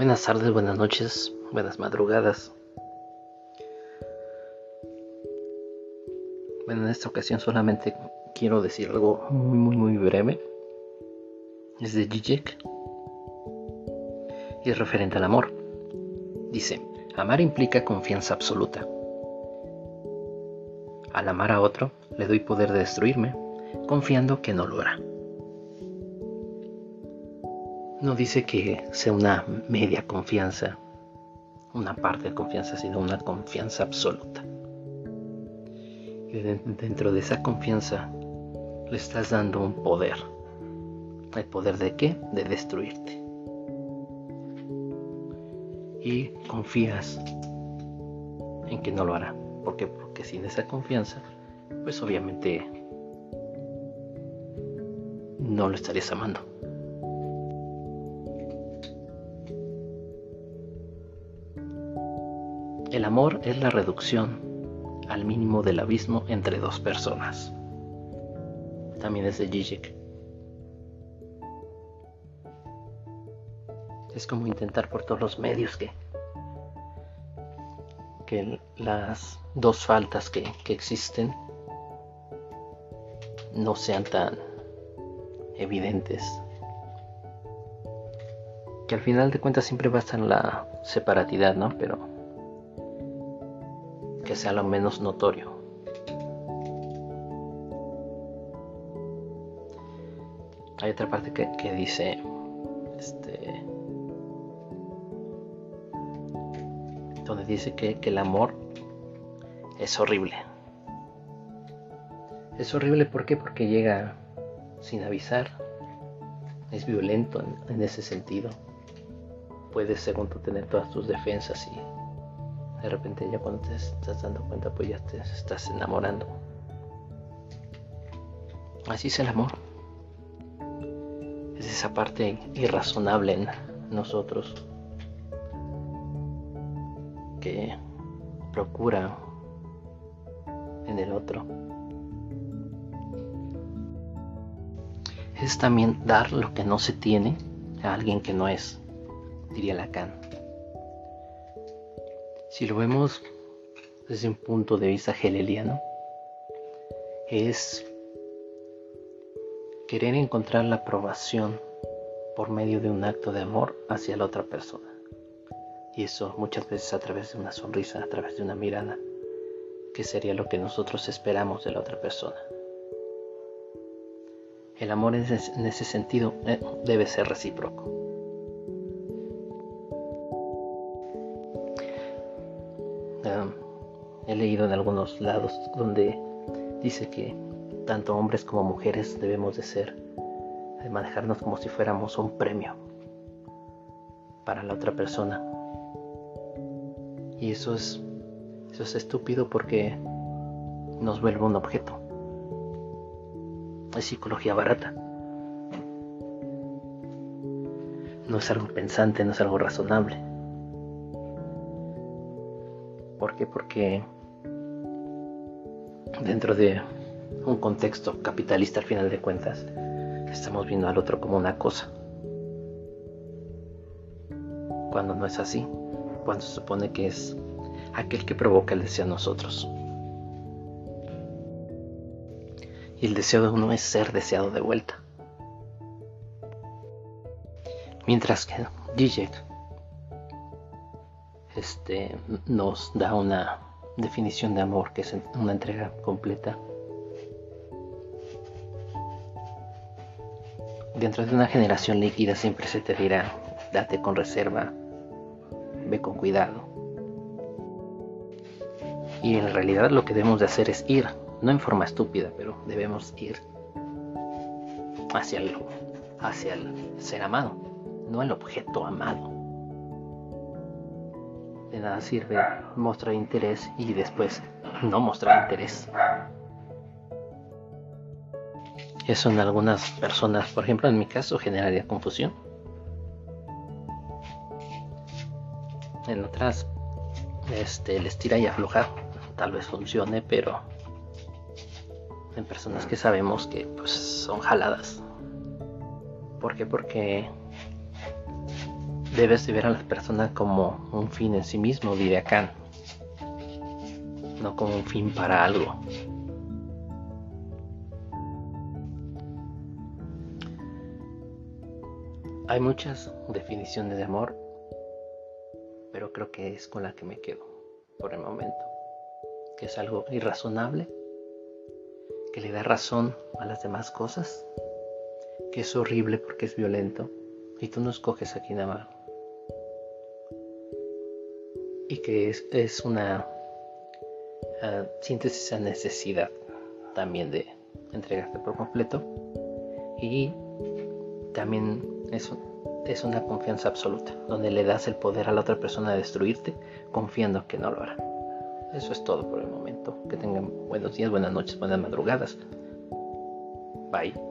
Buenas tardes, buenas noches, buenas madrugadas. Bueno, en esta ocasión solamente quiero decir algo muy, muy, muy breve. Es de Zizek y es referente al amor. Dice, amar implica confianza absoluta. Al amar a otro, le doy poder de destruirme, confiando que no lo hará. No dice que sea una media confianza, una parte de confianza, sino una confianza absoluta. Y dentro de esa confianza le estás dando un poder. ¿El poder de qué? De destruirte. Y confías en que no lo hará. ¿Por qué? Porque sin esa confianza, pues obviamente no lo estarías amando. El amor es la reducción al mínimo del abismo entre dos personas. También es de Zizek. Es como intentar por todos los medios que, que las dos faltas que, que existen no sean tan evidentes. Que al final de cuentas siempre va a estar la separatidad, ¿no? Pero que sea lo menos notorio. Hay otra parte que, dice, este, donde dice que, el amor es horrible. Es horrible ¿por qué? porque llega sin avisar, es violento en, en ese sentido. Puedes, según tú, tener todas tus defensas y de repente ya cuando te estás dando cuenta pues ya te estás enamorando. Así es el amor. Es esa parte irrazonable en nosotros que procura en el otro. Es también dar lo que no se tiene a alguien que no es, diría Lacan. Si lo vemos desde un punto de vista hegeliano, es querer encontrar la aprobación por medio de un acto de amor hacia la otra persona. Y eso muchas veces a través de una sonrisa, a través de una mirada, que sería lo que nosotros esperamos de la otra persona. El amor en ese sentido eh, debe ser recíproco. Leído en algunos lados donde dice que tanto hombres como mujeres debemos de ser, de manejarnos como si fuéramos un premio para la otra persona. Y eso es, eso es estúpido porque nos vuelve un objeto. Es psicología barata. No es algo pensante, no es algo razonable. ¿Por qué? Porque dentro de un contexto capitalista al final de cuentas, estamos viendo al otro como una cosa. Cuando no es así, cuando se supone que es aquel que provoca el deseo a nosotros. Y el deseo de uno es ser deseado de vuelta. Mientras que Zizek este, nos da una definición de amor que es una entrega completa. Dentro de una generación líquida siempre se te dirá, date con reserva, ve con cuidado. Y en realidad lo que debemos de hacer es ir, no en forma estúpida, pero debemos ir hacia el, hacia el ser amado, no el objeto amado de nada sirve mostrar interés y después no mostrar interés. Eso en algunas personas, por ejemplo en mi caso, generaría confusión. En otras, este, el estira y aflojar tal vez funcione, pero en personas que sabemos que pues, son jaladas. ¿Por qué? Porque debes de ver a las personas como un fin en sí mismo, diría Kant, no como un fin para algo. Hay muchas definiciones de amor, pero creo que es con la que me quedo por el momento, que es algo irrazonable, que le da razón a las demás cosas, que es horrible porque es violento y tú no escoges a quién amar. Y que es, una... Uh, sientes esa necesidad también de entregarte por completo y también es, es una confianza absoluta, donde le das el poder a la otra persona de destruirte, confiando que no lo hará. Eso es todo por el momento. Que tengan buenos días, buenas noches, buenas madrugadas. Bye.